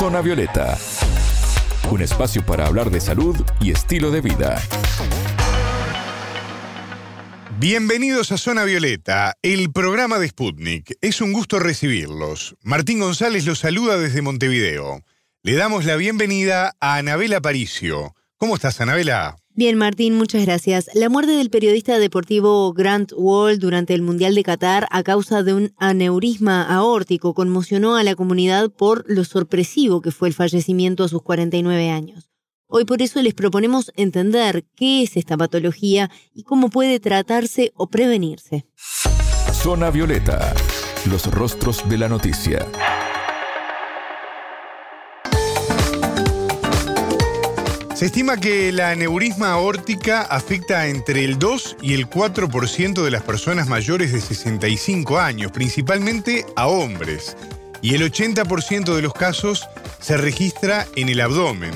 Zona Violeta, un espacio para hablar de salud y estilo de vida. Bienvenidos a Zona Violeta, el programa de Sputnik. Es un gusto recibirlos. Martín González los saluda desde Montevideo. Le damos la bienvenida a Anabela Paricio. ¿Cómo estás, Anabela? Bien, Martín, muchas gracias. La muerte del periodista deportivo Grant Wall durante el Mundial de Qatar a causa de un aneurisma aórtico conmocionó a la comunidad por lo sorpresivo que fue el fallecimiento a sus 49 años. Hoy por eso les proponemos entender qué es esta patología y cómo puede tratarse o prevenirse. Zona Violeta, los rostros de la noticia. Se estima que la aneurisma aórtica afecta entre el 2 y el 4% de las personas mayores de 65 años, principalmente a hombres, y el 80% de los casos se registra en el abdomen.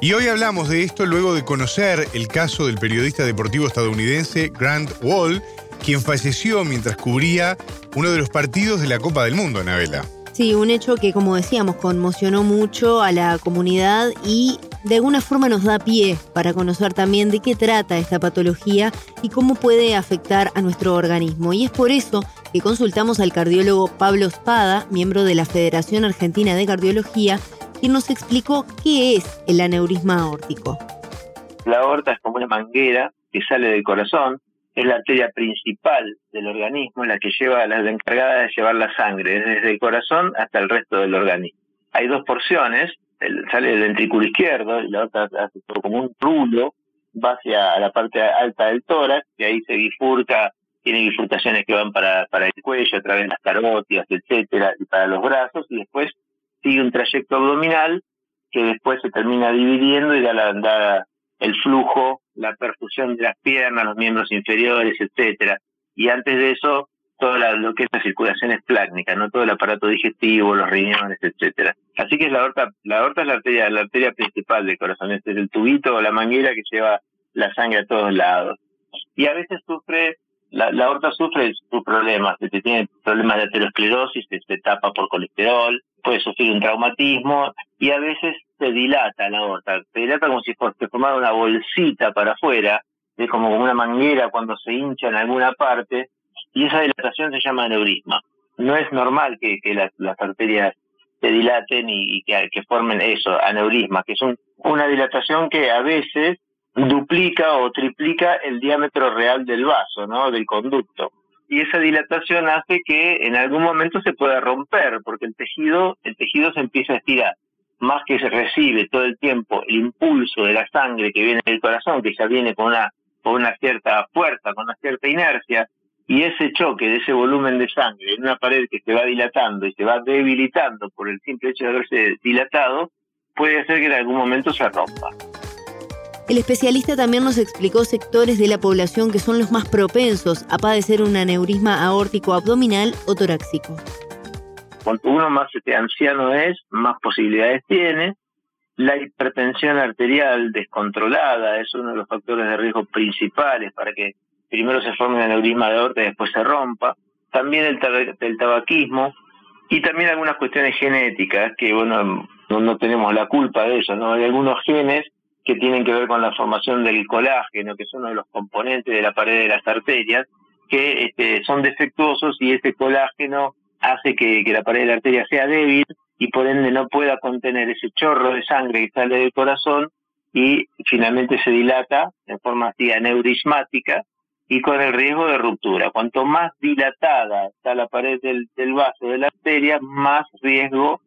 Y hoy hablamos de esto luego de conocer el caso del periodista deportivo estadounidense Grant Wall, quien falleció mientras cubría uno de los partidos de la Copa del Mundo, Anabela. Sí, un hecho que, como decíamos, conmocionó mucho a la comunidad y de alguna forma nos da pie para conocer también de qué trata esta patología y cómo puede afectar a nuestro organismo. Y es por eso que consultamos al cardiólogo Pablo Espada, miembro de la Federación Argentina de Cardiología, quien nos explicó qué es el aneurisma aórtico. La aorta es como una manguera que sale del corazón, es la arteria principal del organismo, la que lleva la encargada de llevar la sangre desde el corazón hasta el resto del organismo. Hay dos porciones, sale del ventrículo izquierdo y la otra hace como un rulo, va hacia la parte alta del tórax, y ahí se bifurca, tiene bifurcaciones que van para, para el cuello, a través de las carótidas, etcétera, y para los brazos, y después sigue un trayecto abdominal que después se termina dividiendo y da, la, da el flujo, la perfusión de las piernas, los miembros inferiores, etcétera. Y antes de eso toda lo que es la circulación es plácnica, no todo el aparato digestivo, los riñones, etcétera. Así que la aorta, la aorta es la arteria, la arteria principal del corazón, este es el tubito o la manguera que lleva la sangre a todos lados. Y a veces sufre, la, la aorta sufre sus problemas, se tiene problemas de aterosclerosis, se, se tapa por colesterol, puede sufrir un traumatismo y a veces se dilata la aorta, se dilata como si fuese formara una bolsita para afuera, es como una manguera cuando se hincha en alguna parte y esa dilatación se llama aneurisma. No es normal que, las, arterias se dilaten y, que, formen eso, aneurisma, que es una dilatación que a veces duplica o triplica el diámetro real del vaso, ¿no? Del conducto. Y esa dilatación hace que en algún momento se pueda romper, porque el tejido, el tejido se empieza a estirar. Más que se recibe todo el tiempo el impulso de la sangre que viene del corazón, que ya viene con una, con una cierta fuerza, con una cierta inercia, y ese choque de ese volumen de sangre en una pared que se va dilatando y se va debilitando por el simple hecho de haberse dilatado, puede hacer que en algún momento se rompa. El especialista también nos explicó sectores de la población que son los más propensos a padecer un aneurisma aórtico abdominal o torácico. Cuanto uno más este anciano es, más posibilidades tiene. La hipertensión arterial descontrolada es uno de los factores de riesgo principales para que primero se forma un aneurisma de aorta y después se rompa, también el, tabaquismo y también algunas cuestiones genéticas que, bueno, no, tenemos la culpa de eso, ¿no? Hay algunos genes que tienen que ver con la formación del colágeno, que es uno de los componentes de la pared de las arterias, que este, son defectuosos y ese colágeno hace que, que la pared de la arteria sea débil y por ende no pueda contener ese chorro de sangre que sale del corazón y finalmente se dilata en forma así aneurismática y con el riesgo de ruptura. Cuanto más dilatada está la pared del, vaso de la arteria, más riesgo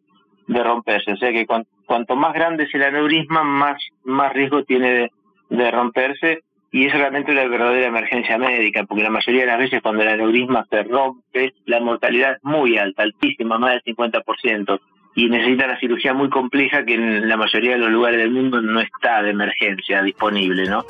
de romperse. O sea que cuanto, más grande es el aneurisma, más, más riesgo tiene de, romperse y es realmente una verdadera emergencia médica, porque la mayoría de las veces cuando el aneurisma se rompe, la mortalidad es muy alta, altísima, más del 50%, y necesita una cirugía muy compleja que en la mayoría de los lugares del mundo no está de emergencia disponible, ¿no?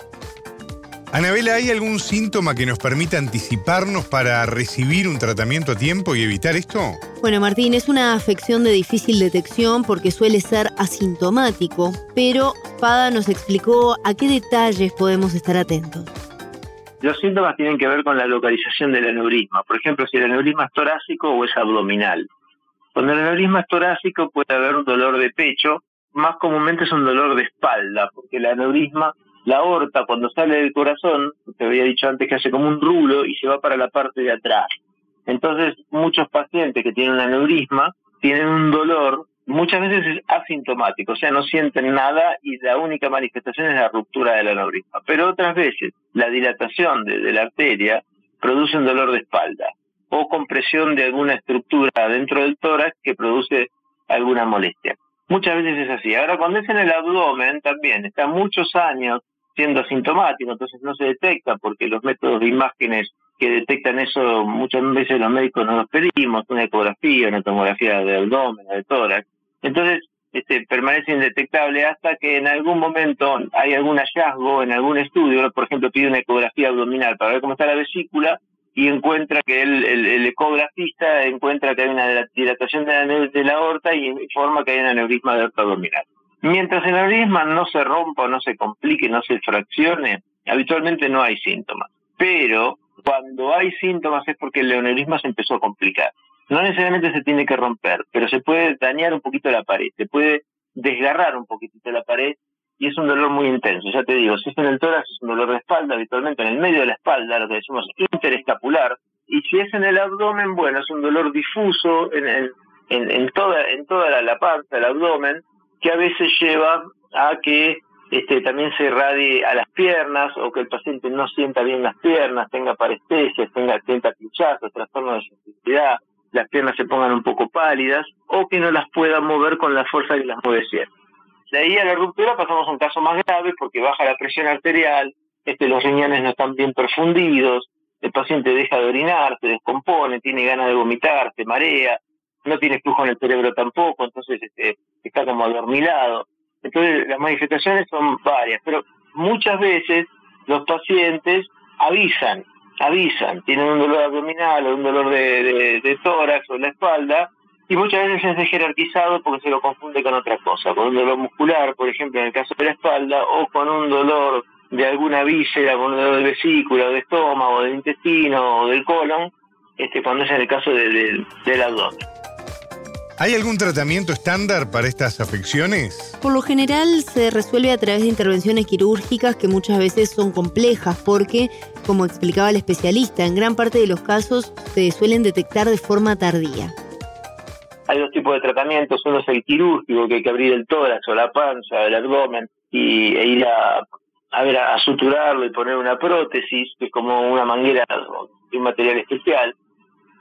Anabela, ¿hay algún síntoma que nos permita anticiparnos para recibir un tratamiento a tiempo y evitar esto? Bueno, Martín, es una afección de difícil detección porque suele ser asintomático, pero Pada nos explicó a qué detalles podemos estar atentos. Los síntomas tienen que ver con la localización del aneurisma. Por ejemplo, si el aneurisma es torácico o es abdominal. Cuando el aneurisma es torácico puede haber un dolor de pecho, más comúnmente es un dolor de espalda, porque el aneurisma, la aorta cuando sale del corazón, te había dicho antes que hace como un rulo y se va para la parte de atrás. Entonces, muchos pacientes que tienen un aneurisma tienen un dolor, muchas veces es asintomático, o sea, no sienten nada y la única manifestación es la ruptura del aneurisma. Pero otras veces, la dilatación de la arteria produce un dolor de espalda o compresión de alguna estructura dentro del tórax que produce alguna molestia. Muchas veces es así. Ahora, cuando es en el abdomen, también está muchos años siendo asintomático, entonces no se detecta porque los métodos de imágenes que detectan eso muchas veces los médicos no los pedimos, una ecografía, una tomografía de abdomen, de tórax. Entonces, este, permanece indetectable hasta que en algún momento hay algún hallazgo en algún estudio, por ejemplo, pide una ecografía abdominal para ver cómo está la vesícula y encuentra que el, el, ecografista encuentra que hay una dilatación de la, de la aorta y informa que hay un aneurisma de aorta abdominal. Mientras el aneurisma no se rompa, no se complique, no se fraccione, habitualmente no hay síntomas. Pero cuando hay síntomas es porque el aneurisma se empezó a complicar. No necesariamente se tiene que romper, pero se puede dañar un poquito la pared, se puede desgarrar un poquitito la pared y es un dolor muy intenso. Ya te digo, si es en el tórax es un dolor de espalda, habitualmente en el medio de la espalda, lo que decimos interescapular, y si es en el abdomen, bueno, es un dolor difuso en, en, en, toda, en toda la, la panza, el abdomen, que a veces lleva a que este, también se irradie a las piernas o que el paciente no sienta bien las piernas, tenga parestesias, tenga, tenga pinchazos, trastornos de sensibilidad, las piernas se pongan un poco pálidas o que no las pueda mover con la fuerza que las mueve siempre. De ahí a la ruptura pasamos a un caso más grave porque baja la presión arterial, este, los riñones no están bien perfundidos, el paciente deja de orinar, se descompone, tiene ganas de vomitar, se marea, no tiene flujo en el cerebro tampoco, entonces este, está como adormilado. Entonces las manifestaciones son varias, pero muchas veces los pacientes avisan, avisan, tienen un dolor abdominal o un dolor de, tórax o en la espalda, y muchas veces es jerarquizado porque se lo confunde con otra cosa, con un dolor muscular, por ejemplo, en el caso de la espalda, o con un dolor de alguna víscera, con un dolor de vesícula, o de estómago, del intestino, o del colon, este, cuando es en el caso del abdomen. ¿Hay algún tratamiento estándar para estas afecciones? Por lo general se resuelve a través de intervenciones quirúrgicas que muchas veces son complejas porque, como explicaba el especialista, en gran parte de los casos se suelen detectar de forma tardía. Hay dos tipos de tratamientos, uno es el quirúrgico, que hay que abrir el tórax o la panza, el abdomen, y, e ir a, a, ver, a, suturarlo y poner una prótesis, que es como una manguera de un material especial.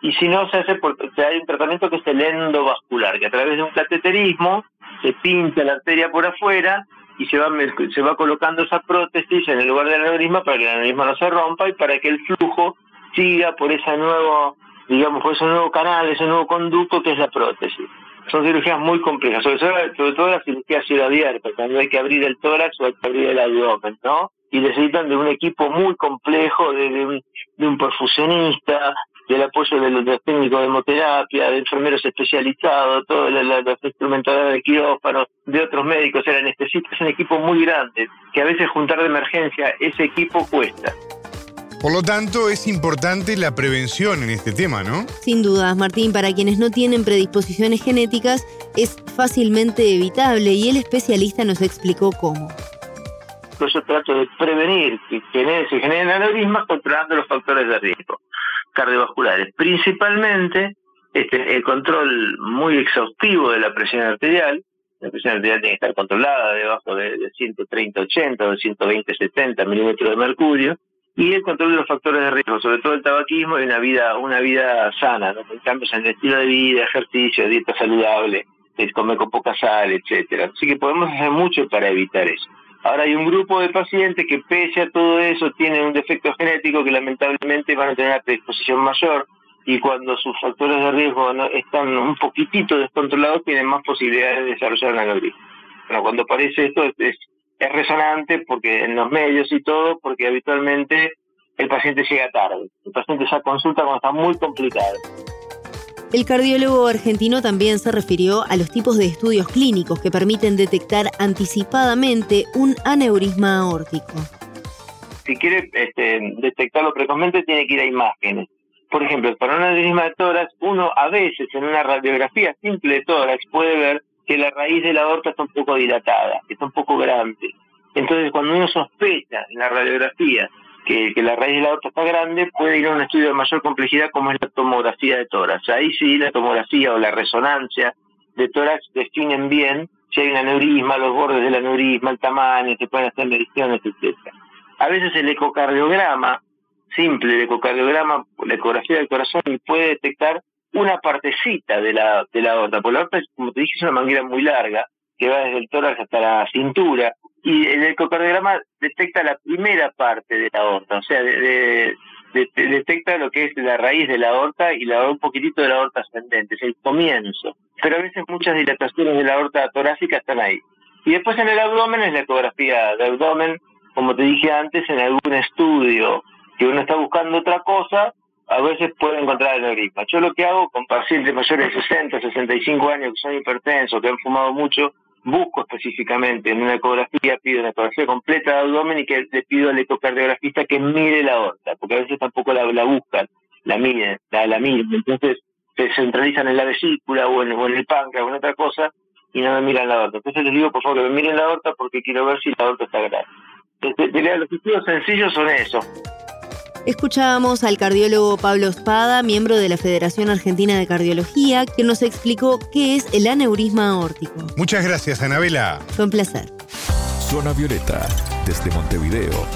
Y si no, se hace porque hay un tratamiento que es el endovascular, que a través de un cateterismo se pinta la arteria por afuera y se va, se va colocando esa prótesis en el lugar del aneurisma para que el aneurisma no se rompa y para que el flujo siga por ese nuevo digamos, por ese nuevo canal, ese nuevo conducto que es la prótesis. Son cirugías muy complejas, sobre todo, sobre todo la cirugía cielo abierta, cuando hay que abrir el tórax o hay que abrir el abdomen, ¿no? Y necesitan de un equipo muy complejo, de, un, de un perfusionista, del apoyo de los, técnicos de hemoterapia, de enfermeros especializados, todos los instrumentadores de quirófano, de otros médicos, o sea, necesitas un equipo muy grande, que a veces juntar de emergencia ese equipo cuesta. Por lo tanto, es importante la prevención en este tema, ¿no? Sin dudas, Martín, para quienes no tienen predisposiciones genéticas es fácilmente evitable y el especialista nos explicó cómo. Pues yo trato de prevenir que se generen aneurismas controlando los factores de riesgo cardiovasculares, principalmente este, el control muy exhaustivo de la presión arterial, la presión arterial tiene que estar controlada debajo de, de 130-80 o de 120-70 milímetros de mercurio, y el control de los factores de riesgo, sobre todo el tabaquismo y una vida una vida sana, ¿no? cambios en el estilo de vida, ejercicio, dieta saludable, comer con poca sal, etcétera. Así que podemos hacer mucho para evitar eso. Ahora hay un grupo de pacientes que pese a todo eso tienen un defecto genético que lamentablemente van a tener una predisposición mayor y cuando sus factores de riesgo no, están un poquitito descontrolados tienen más posibilidades de desarrollar una aneurisma. Bueno, cuando aparece esto es es resonante porque en los medios y todo, porque habitualmente el paciente llega tarde. El paciente ya consulta cuando está muy complicado. El cardiólogo argentino también se refirió a los tipos de estudios clínicos que permiten detectar anticipadamente un aneurisma aórtico. Si quiere este, detectarlo precozmente, tiene que ir a imágenes. por ejemplo, para un aneurisma de tórax, uno a veces en una radiografía simple de tórax puede ver que la raíz de la aorta está un poco dilatada, está un poco grande. Entonces, cuando uno sospecha en la radiografía que, la raíz de la aorta está grande, puede ir a un estudio de mayor complejidad como es la tomografía de tórax. Ahí sí la tomografía o la resonancia de tórax definen bien si hay un aneurisma, los bordes del aneurisma, el tamaño, se pueden hacer mediciones, etc. A veces el ecocardiograma, simple el ecocardiograma, la ecografía del corazón, puede detectar una partecita de la, de la aorta. Porque la aorta, como te dije, es una manguera muy larga, que va desde el tórax hasta la cintura, y el ecocardiograma detecta la primera parte de la aorta, o sea, detecta lo que es la raíz de la aorta y la, un poquitito de la aorta ascendente, es el comienzo. Pero a veces muchas dilataciones de la aorta torácica están ahí. Y después en el abdomen es la ecografía de abdomen, como te dije antes, en algún estudio que uno está buscando otra cosa, a veces puede encontrar el aneurisma. Yo lo que hago con pacientes mayores de 60, 65 años que son hipertensos, que han fumado mucho, busco específicamente en una ecografía, pido una ecografía completa de abdomen y que le pido al ecocardiografista que mire la aorta, porque a veces tampoco la, la buscan, la miden, la, la miden. Entonces se centralizan en la vesícula o en, el páncreas o en otra cosa y no me miran la aorta. Entonces les digo, por favor, que me miren la aorta porque quiero ver si la aorta está grande. Entonces, los estudios sencillos son eso. Escuchábamos al cardiólogo Pablo Espada, miembro de la Federación Argentina de Cardiología, que nos explicó qué es el aneurisma aórtico. Muchas gracias, Anabela. Fue un placer. Zona Violeta, desde Montevideo,